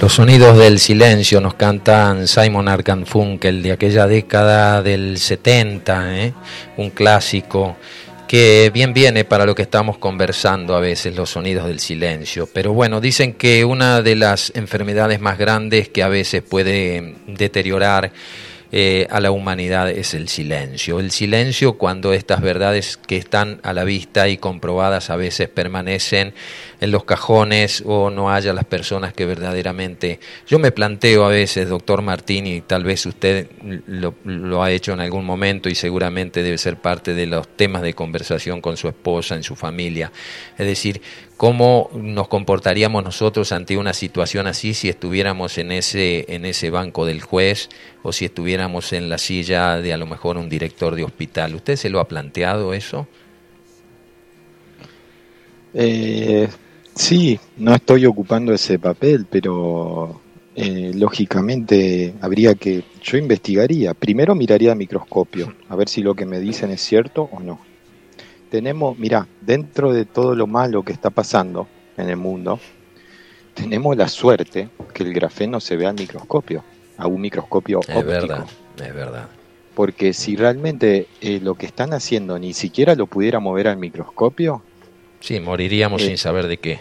Los sonidos del silencio nos cantan Simon Arkanfunkel de aquella década del 70, ¿eh? un clásico que bien viene para lo que estamos conversando a veces, los sonidos del silencio. Pero bueno, dicen que una de las enfermedades más grandes que a veces puede deteriorar eh, a la humanidad es el silencio. El silencio cuando estas verdades que están a la vista y comprobadas a veces permanecen en los cajones o no haya las personas que verdaderamente... Yo me planteo a veces, doctor Martín, y tal vez usted lo, lo ha hecho en algún momento y seguramente debe ser parte de los temas de conversación con su esposa, en su familia. Es decir, ¿Cómo nos comportaríamos nosotros ante una situación así si estuviéramos en ese, en ese banco del juez o si estuviéramos en la silla de a lo mejor un director de hospital? ¿Usted se lo ha planteado eso? Eh, sí, no estoy ocupando ese papel, pero eh, lógicamente habría que, yo investigaría, primero miraría a microscopio, a ver si lo que me dicen es cierto o no tenemos, mira, dentro de todo lo malo que está pasando en el mundo, tenemos la suerte que el grafeno se vea al microscopio, a un microscopio óptico. Es verdad, es verdad. Porque si realmente eh, lo que están haciendo ni siquiera lo pudiera mover al microscopio, sí, moriríamos eh, sin saber de qué.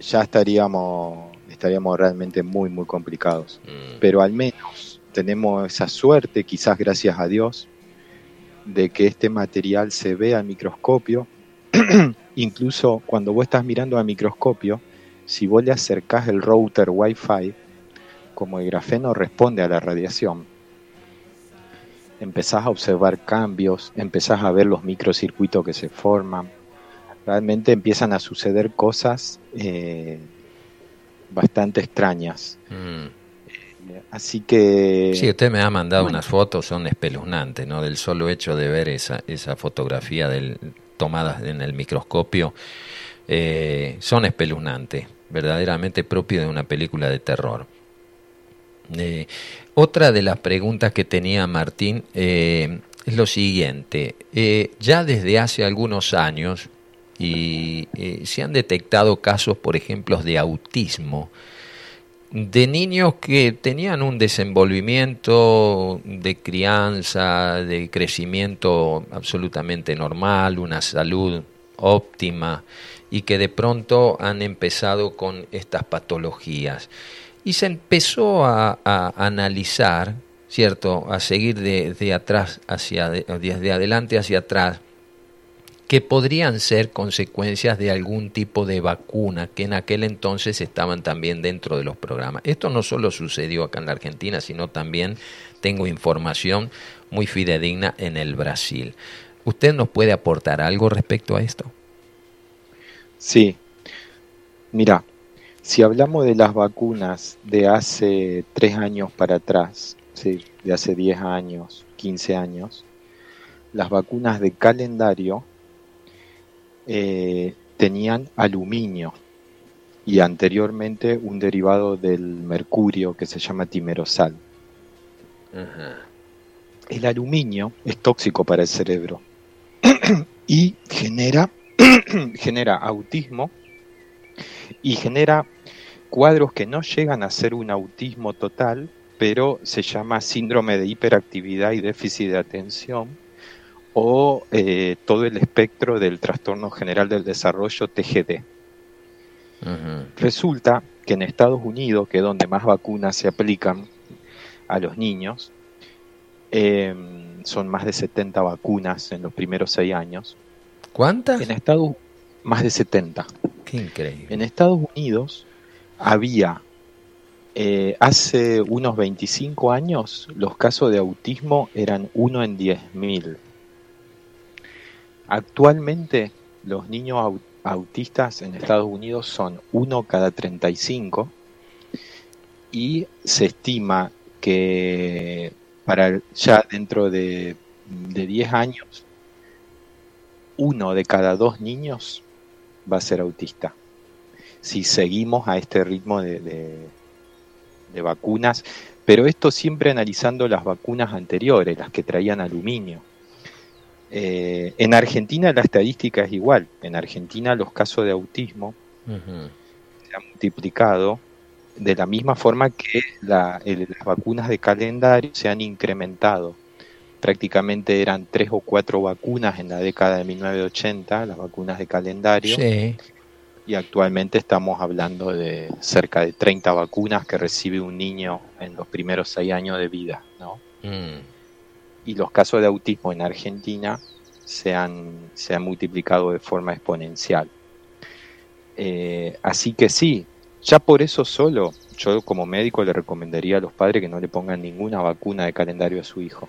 Ya estaríamos, estaríamos realmente muy, muy complicados. Mm. Pero al menos tenemos esa suerte, quizás gracias a Dios, de que este material se vea al microscopio, incluso cuando vos estás mirando al microscopio, si vos le acercás el router Wi-Fi, como el grafeno responde a la radiación, empezás a observar cambios, empezás a ver los microcircuitos que se forman, realmente empiezan a suceder cosas eh, bastante extrañas. Mm. Así que... Sí, usted me ha mandado unas fotos, son espeluznantes, ¿no? Del solo hecho de ver esa, esa fotografía del, tomadas en el microscopio, eh, son espeluznantes, verdaderamente propio de una película de terror. Eh, otra de las preguntas que tenía Martín eh, es lo siguiente, ya desde hace algunos años y se han detectado casos, por ejemplo, de autismo, de niños que tenían un desenvolvimiento de crianza, de crecimiento absolutamente normal, una salud óptima y que de pronto han empezado con estas patologías. Y se empezó a, analizar, ¿cierto? A seguir de, de atrás hacia, desde adelante hacia atrás, que podrían ser consecuencias de algún tipo de vacuna que en aquel entonces estaban también dentro de los programas. Esto no solo sucedió acá en la Argentina, sino también tengo información muy fidedigna en el Brasil. ¿Usted nos puede aportar algo respecto a esto? Sí. Mira, si hablamos de las vacunas de hace tres años para atrás, ¿sí? de hace diez años, quince años, las vacunas de calendario eh, tenían aluminio y anteriormente un derivado del mercurio que se llama timerosal. El aluminio es tóxico para el cerebro y genera, genera autismo y genera cuadros que no llegan a ser un autismo total, pero se llama síndrome de hiperactividad y déficit de atención o eh, todo el espectro del trastorno general del desarrollo TGD. Resulta que en Estados Unidos, que es donde más vacunas se aplican a los niños, em, son más de 70 vacunas en los primeros seis años. ¿Cuántas? En Estados más de 70. Qué increíble. En Estados Unidos había eh, hace unos 25 años los casos de autismo eran uno en 10.000 Actualmente los niños autistas en Estados Unidos son uno cada 35 y se estima que para ya dentro de, de 10 años uno de cada dos niños va a ser autista. Si seguimos a este ritmo de, de vacunas, pero esto siempre analizando las vacunas anteriores, las que traían aluminio eh, en Argentina la estadística es igual. En Argentina los casos de autismo se ha multiplicado de la misma forma que las vacunas de calendario se han incrementado. Prácticamente eran tres o cuatro vacunas en la década de 1980, las vacunas de calendario. Y actualmente estamos hablando de cerca de 30 vacunas que recibe un niño en los primeros seis años de vida. ¿no? Mm. Y los casos de autismo en Argentina se han, se han multiplicado de forma exponencial. Eh, así que sí, ya por eso solo, yo como médico le recomendaría a los padres que no le pongan ninguna vacuna de calendario a su hijo.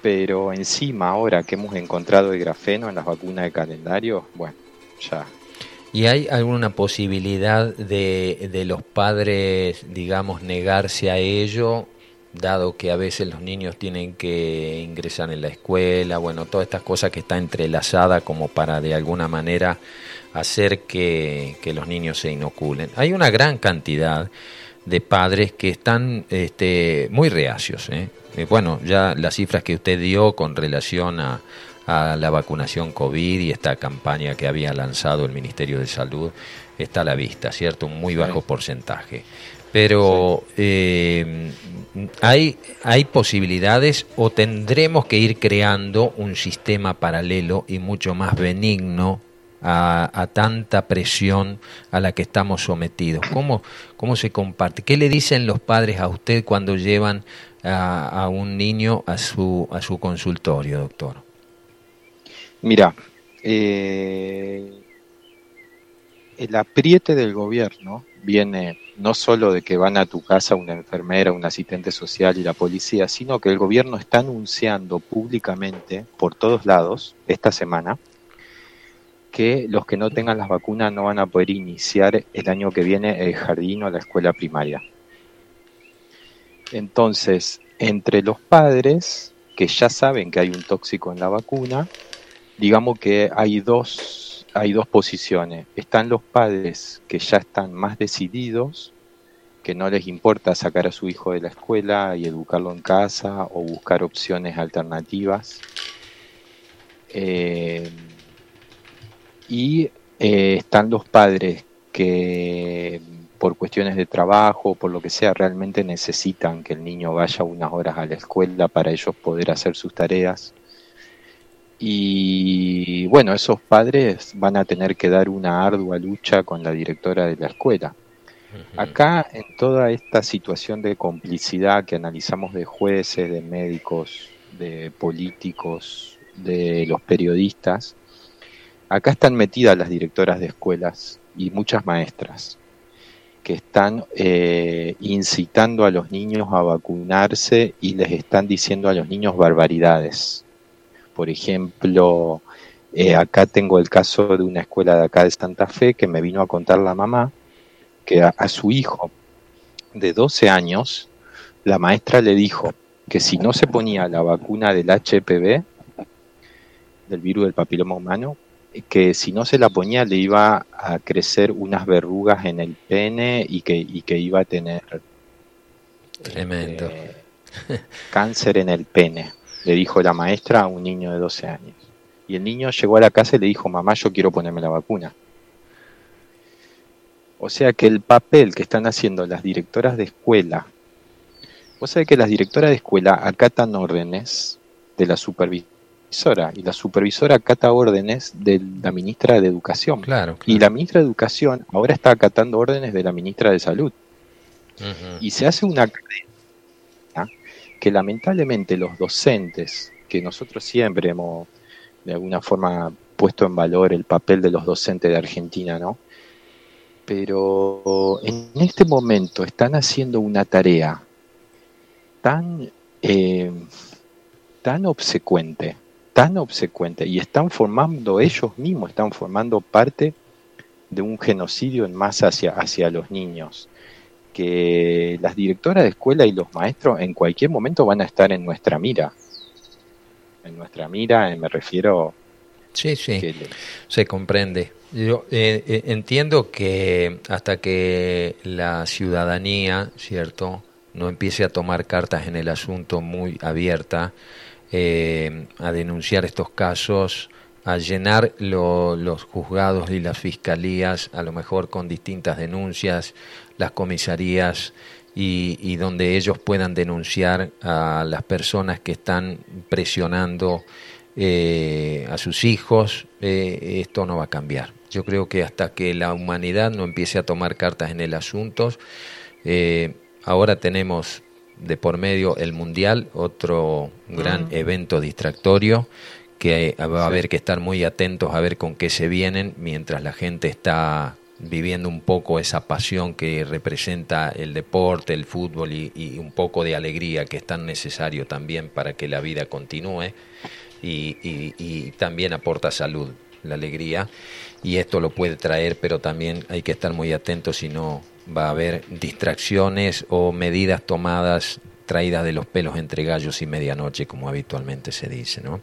Pero encima, ahora que hemos encontrado el grafeno en las vacunas de calendario, bueno, ya. ¿Y hay alguna posibilidad de, de los padres, digamos, negarse a ello dado que a veces los niños tienen que ingresar en la escuela, bueno, todas estas cosas que está entrelazada como para de alguna manera hacer que, los niños se inoculen. Hay una gran cantidad de padres que están este, muy reacios. Eh, bueno, ya las cifras que usted dio con relación a, a la vacunación COVID y esta campaña que había lanzado el Ministerio de Salud está a la vista, ¿cierto? Un muy bajo porcentaje. Pero eh, hay, hay posibilidades o tendremos que ir creando un sistema paralelo y mucho más benigno a, tanta presión a la que estamos sometidos. ¿Cómo, ¿Cómo se comparte? ¿Qué le dicen los padres a usted cuando llevan a, un niño a su, a su consultorio, doctor? Mira, eh, el apriete del gobierno viene no solo de que van a tu casa una enfermera, un asistente social y la policía, sino que el gobierno está anunciando públicamente por todos lados esta semana que los que no tengan las vacunas no van a poder iniciar el año que viene el jardín o la escuela primaria. Entonces, entre los padres que ya saben que hay un tóxico en la vacuna, digamos que hay dos hay dos posiciones. Están los padres que ya están más decididos, que no les importa sacar a su hijo de la escuela y educarlo en casa o buscar opciones alternativas. Eh, y eh, están los padres que por cuestiones de trabajo, por lo que sea, realmente necesitan que el niño vaya unas horas a la escuela para ellos poder hacer sus tareas y bueno, esos padres van a tener que dar una ardua lucha con la directora de la escuela. Acá, en toda esta situación de complicidad que analizamos de jueces, de médicos, de políticos, de los periodistas, acá están metidas las directoras de escuelas y muchas maestras que están eh, incitando a los niños a vacunarse y les están diciendo a los niños barbaridades por ejemplo, eh, acá tengo el caso de una escuela de acá de Santa Fe que me vino a contar la mamá que a, su hijo de 12 años, la maestra le dijo que si no se ponía la vacuna del HPV, del virus del papiloma humano, que si no se la ponía le iba a crecer unas verrugas en el pene y que, y que iba a tener Tremendo. Eh, cáncer en el pene le dijo la maestra a un niño de 12 años. Y el niño llegó a la casa y le dijo, mamá, yo quiero ponerme la vacuna. O sea que el papel que están haciendo las directoras de escuela, vos sabés que las directoras de escuela acatan órdenes de la supervisora y la supervisora acata órdenes de la ministra de Educación. Claro, Y la ministra de Educación ahora está acatando órdenes de la ministra de Salud. Y se hace una cadena que lamentablemente los docentes, que nosotros siempre hemos de alguna forma puesto en valor el papel de los docentes de Argentina, ¿no? Pero en este momento están haciendo una tarea tan, eh, tan obsecuente, tan obsecuente, y están formando ellos mismos, están formando parte de un genocidio en masa hacia, hacia los niños que las directoras de escuela y los maestros en cualquier momento van a estar en nuestra mira. En nuestra mira, eh, me refiero... Sí, sí, se comprende. Yo eh, eh, entiendo que hasta que la ciudadanía, ¿cierto?, no empiece a tomar cartas en el asunto muy abierta, a denunciar estos casos, a llenar los juzgados y las fiscalías, a lo mejor con distintas denuncias, las comisarías y, donde ellos puedan denunciar a las personas que están presionando eh, a sus hijos, eh, esto no va a cambiar. Yo creo que hasta que la humanidad no empiece a tomar cartas en el asunto, eh, ahora tenemos de por medio el Mundial, otro gran mm. evento distractorio que va a haber que estar muy atentos a ver con qué se vienen mientras la gente está viviendo un poco esa pasión que representa el deporte, el fútbol y, un poco de alegría que es tan necesario también para que la vida continúe y, también aporta salud, la alegría y esto lo puede traer, pero también hay que estar muy atentos si no va a haber distracciones o medidas tomadas traídas de los pelos entre gallos y medianoche, como habitualmente se dice, ¿no?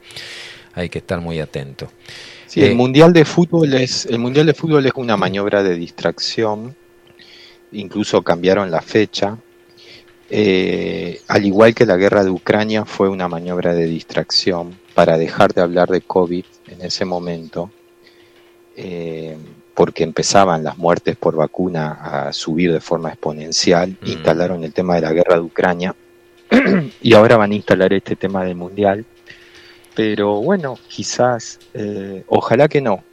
Hay que estar muy atento. Sí, el eh, mundial de fútbol es el mundial de fútbol es una maniobra de distracción. Incluso cambiaron la fecha. Eh, al igual que la guerra de Ucrania fue una maniobra de distracción para dejar de hablar de COVID en ese momento, eh, porque empezaban las muertes por vacuna a subir de forma exponencial, mm. instalaron el tema de la guerra de Ucrania y ahora van a instalar este tema del mundial pero bueno, quizás, eh, ojalá que no,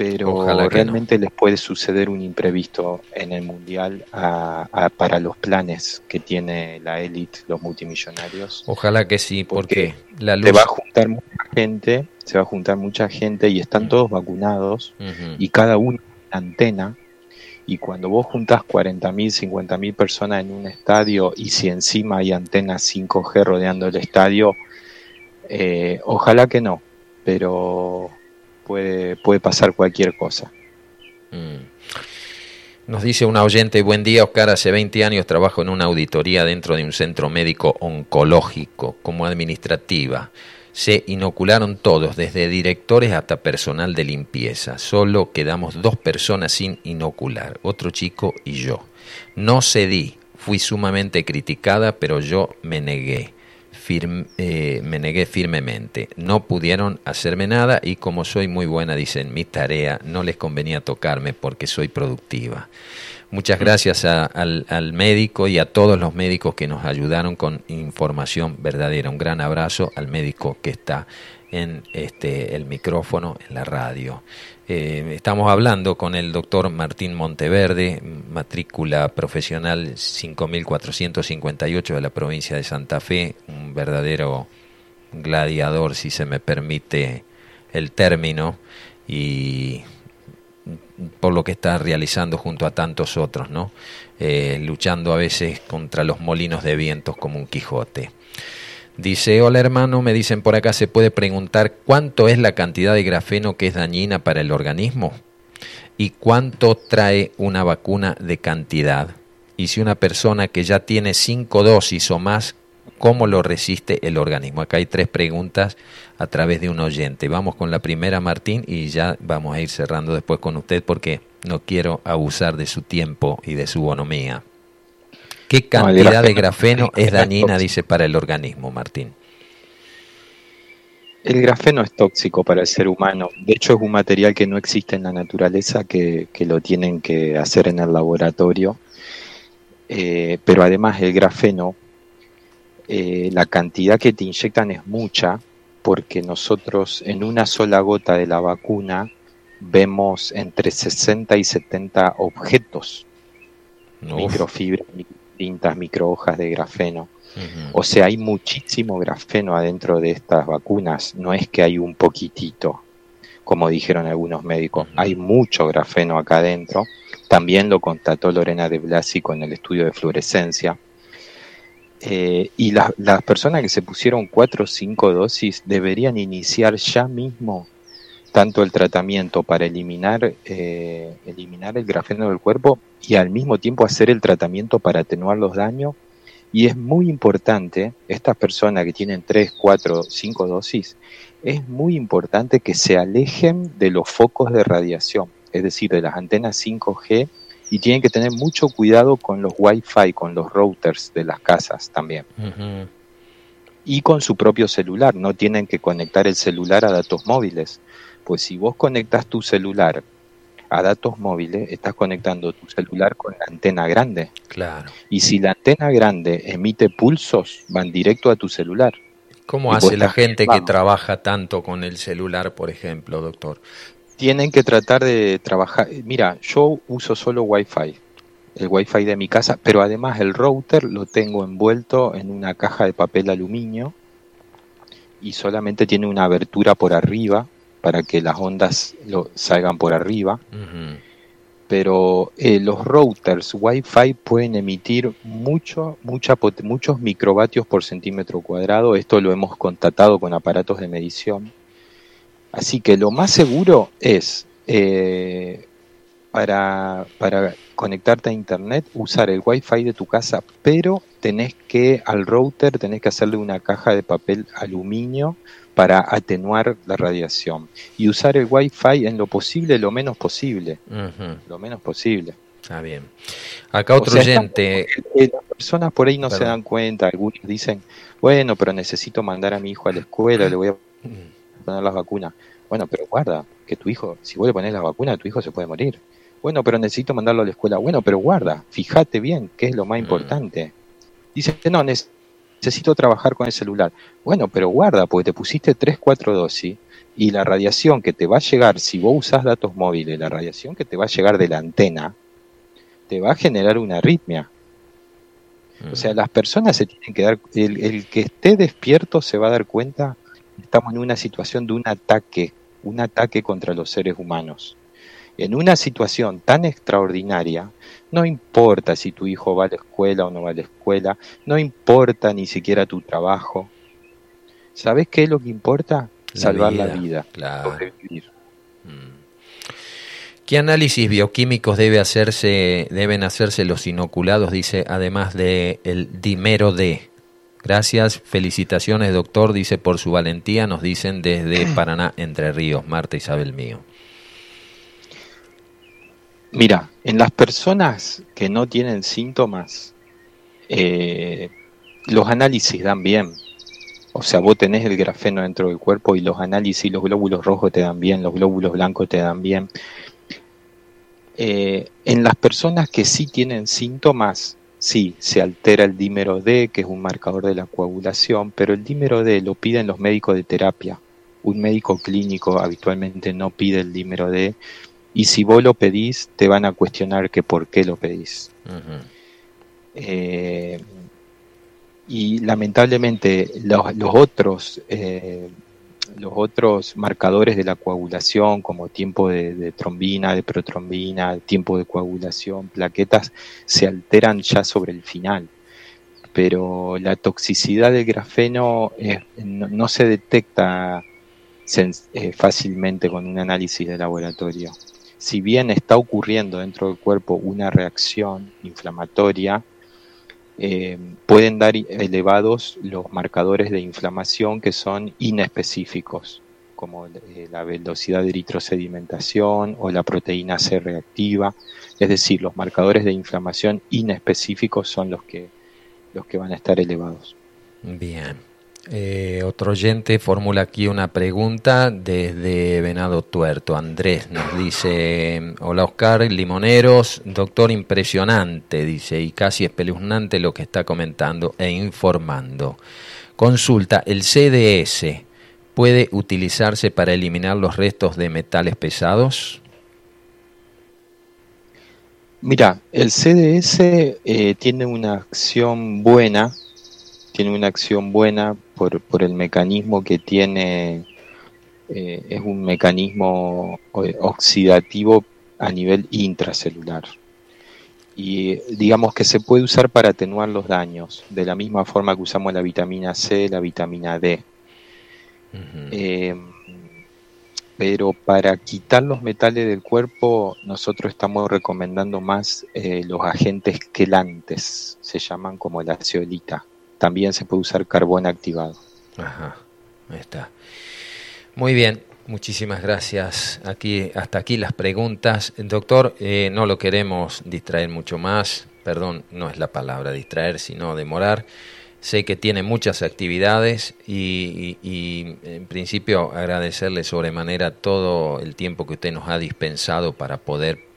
pero realmente les puede suceder un imprevisto en el mundial para los planes que tiene la élite, los multimillonarios. Ojalá que sí, porque, la luz... se va a juntar mucha gente, se va a juntar mucha gente y están todos vacunados y cada uno una antena. Y cuando vos juntas 40.000, 50.000 personas en un estadio y si encima hay antenas 5G rodeando el estadio, eh, ojalá que no, pero puede, puede pasar cualquier cosa. Mm. Nos dice una oyente, buen día Oscar, hace 20 años trabajo en una auditoría dentro de un centro médico oncológico como administrativa. Se inocularon todos, desde directores hasta personal de limpieza. Solo quedamos dos personas sin inocular, otro chico y yo. No cedí, fui sumamente criticada, pero yo me negué. Eh, me negué firmemente. No pudieron hacerme nada y como soy muy buena, dicen, mi tarea no les convenía tocarme porque soy productiva. Muchas mm. gracias al, al, médico y a todos los médicos que nos ayudaron con información verdadera. Un gran abrazo al médico que está en este, el micrófono, en la radio. Eh, estamos hablando con el doctor Martín Monteverde, matrícula profesional 5458 de la provincia de Santa Fe, un verdadero gladiador, si se me permite el término, y por lo que está realizando junto a tantos otros, ¿no? Eh, luchando a veces contra los molinos de vientos como un Quijote. Dice, hola hermano, me dicen por acá, se puede preguntar cuánto es la cantidad de grafeno que es dañina para el organismo y cuánto trae una vacuna de cantidad. Y si una persona que ya tiene cinco dosis o más, ¿cómo lo resiste el organismo? Acá hay tres preguntas a través de un oyente. Vamos con la primera, Martín, y ya vamos a ir cerrando después con usted porque no quiero abusar de su tiempo y de su bonomía. ¿Qué cantidad de grafeno es dañina, dice, para el organismo, Martín? El grafeno es tóxico para el ser humano. De hecho, es un material que no existe en la naturaleza, que, lo tienen que hacer en el laboratorio. Eh, pero además el grafeno, eh, la cantidad que te inyectan es mucha, porque nosotros en una sola gota de la vacuna vemos entre 60 y 70 objetos, microfibras, distintas microhojas de grafeno. O sea, hay muchísimo grafeno adentro de estas vacunas, no es que hay un poquitito, como dijeron algunos médicos, hay mucho grafeno acá adentro. También lo constató Lorena de Blasi con el estudio de fluorescencia. Eh, y las personas que se pusieron cuatro o cinco dosis deberían iniciar ya mismo tanto el tratamiento para eliminar, eh, eliminar el grafeno del cuerpo y al mismo tiempo hacer el tratamiento para atenuar los daños. Y es muy importante, estas personas que tienen 3, 4, 5 dosis, es muy importante que se alejen de los focos de radiación, es decir, de las antenas 5G, y tienen que tener mucho cuidado con los Wi-Fi, con los routers de las casas también. y con su propio celular. No tienen que conectar el celular a datos móviles. Pues si vos conectas tu celular a datos móviles, estás conectando tu celular con la antena grande. Claro. Y si la antena grande emite pulsos, van directo a tu celular. ¿Cómo hace la gente que trabaja tanto con el celular, por ejemplo, doctor? Tienen que tratar de trabajar. Mira, yo uso solo Wi-Fi, el Wi-Fi de mi casa, pero además el router lo tengo envuelto en una caja de papel aluminio y solamente tiene una abertura por arriba para que las ondas lo, salgan por arriba. Pero eh, los routers Wi-Fi pueden emitir mucho, muchos microvatios por centímetro cuadrado. Esto lo hemos constatado con aparatos de medición. Así que lo más seguro es eh, para, para conectarte a internet usar el Wi-Fi de tu casa, pero tenés que al router tenés que hacerle una caja de papel aluminio para atenuar la radiación y usar el Wi-Fi en lo posible, lo menos posible. Lo menos posible. Está bien. Acá otro oyente. las personas por ahí no se dan cuenta, algunos dicen, bueno, pero necesito mandar a mi hijo a la escuela, le voy a poner las vacunas. Bueno, pero guarda, que tu hijo, si vos le pones la vacuna, tu hijo se puede morir. Bueno, pero necesito mandarlo a la escuela. Bueno, pero guarda, fíjate bien, qué es lo más mm. importante. Dice, no, necesito necesito trabajar con el celular. Bueno, pero guarda, porque te pusiste 3, 4 dosis y la radiación que te va a llegar, si vos usás datos móviles, la radiación que te va a llegar de la antena, te va a generar una arritmia. O sea, las personas se tienen que dar, el, el que esté despierto se va a dar cuenta, estamos en una situación de un ataque, un ataque contra los seres humanos. En una situación tan extraordinaria, no importa si tu hijo va a la escuela o no va a la escuela, no importa ni siquiera tu trabajo. ¿Sabes qué es lo que importa? Salvar la vida, mm. ¿Qué análisis bioquímicos debe hacerse, deben hacerse los inoculados? Dice, además de el dimero D. Gracias, felicitaciones doctor, dice por su valentía, nos dicen desde Paraná, Entre Ríos, Marta Isabel mío. Mira, en las personas que no tienen síntomas, eh, los análisis dan bien. O sea, vos tenés el grafeno dentro del cuerpo y los análisis, los glóbulos rojos te dan bien, los glóbulos blancos te dan bien. Eh, en las personas que sí tienen síntomas, sí, se altera el dímero D, que es un marcador de la coagulación, pero el dímero D lo piden los médicos de terapia. Un médico clínico habitualmente no pide el dímero D y si vos lo pedís, te van a cuestionar que por qué lo pedís. Eh, y lamentablemente los, otros eh, los otros marcadores de la coagulación como tiempo de, trombina, de protrombina, tiempo de coagulación, plaquetas, se alteran ya sobre el final. Pero la toxicidad del grafeno eh, no, se detecta fácilmente con un análisis de laboratorio si bien está ocurriendo dentro del cuerpo una reacción inflamatoria, eh, pueden dar elevados los marcadores de inflamación que son inespecíficos, como eh, la velocidad de eritrosedimentación o la proteína C reactiva. Es decir, los marcadores de inflamación inespecíficos son los que, los que van a estar elevados. Bien. Eh, otro oyente formula aquí una pregunta desde Venado Tuerto. Andrés nos dice, hola Oscar, limoneros, doctor impresionante, dice, y casi espeluznante lo que está comentando e informando. Consulta, ¿el CDS puede utilizarse para eliminar los restos de metales pesados? Mira, el CDS eh, tiene una acción buena tiene una acción buena por, por el mecanismo que tiene, eh, es un mecanismo eh, oxidativo a nivel intracelular. Y digamos que se puede usar para atenuar los daños, de la misma forma que usamos la vitamina C, la vitamina D. Eh, pero para quitar los metales del cuerpo, nosotros estamos recomendando más los agentes quelantes, se llaman como la ceolita también se puede usar carbón activado. Ajá, ahí está. Muy bien, muchísimas gracias. Aquí, hasta aquí las preguntas. Doctor, eh, no lo queremos distraer mucho más, perdón, no es la palabra distraer, sino demorar. Sé que tiene muchas actividades y, en principio agradecerle sobremanera todo el tiempo que usted nos ha dispensado para poder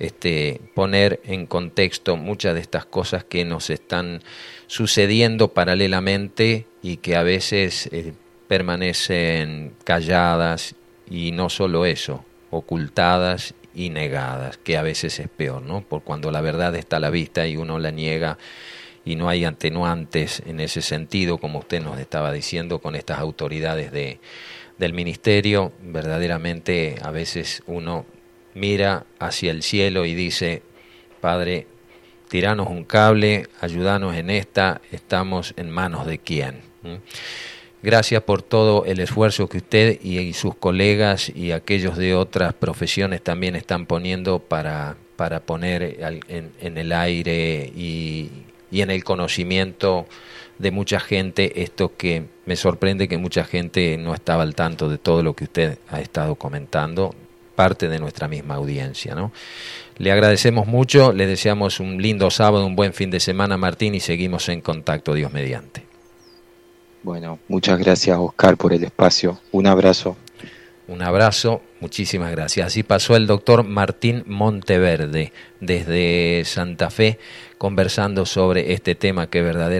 este, poner en contexto muchas de estas cosas que nos están sucediendo paralelamente y que a veces eh, permanecen calladas y no solo eso, ocultadas y negadas, que a veces es peor, ¿no? Por cuando la verdad está a la vista y uno la niega y no hay atenuantes en ese sentido, como usted nos estaba diciendo, con estas autoridades de, del ministerio, verdaderamente a veces uno mira hacia el cielo y dice, Padre, tiranos un cable, ayúdanos en esta, estamos en manos de quién. Gracias por todo el esfuerzo que usted y, sus colegas y aquellos de otras profesiones también están poniendo para, para poner en el aire y, y en el conocimiento de mucha gente. Esto que me sorprende que mucha gente no estaba al tanto de todo lo que usted ha estado comentando, parte de nuestra misma audiencia. ¿no? Le agradecemos mucho, le deseamos un lindo sábado, un buen fin de semana, Martín, y seguimos en contacto, Dios mediante. Bueno, muchas gracias, Oscar, por el espacio. Un abrazo. Un abrazo, muchísimas gracias. Así pasó el doctor Martín Monteverde desde Santa Fe conversando sobre este tema que verdaderamente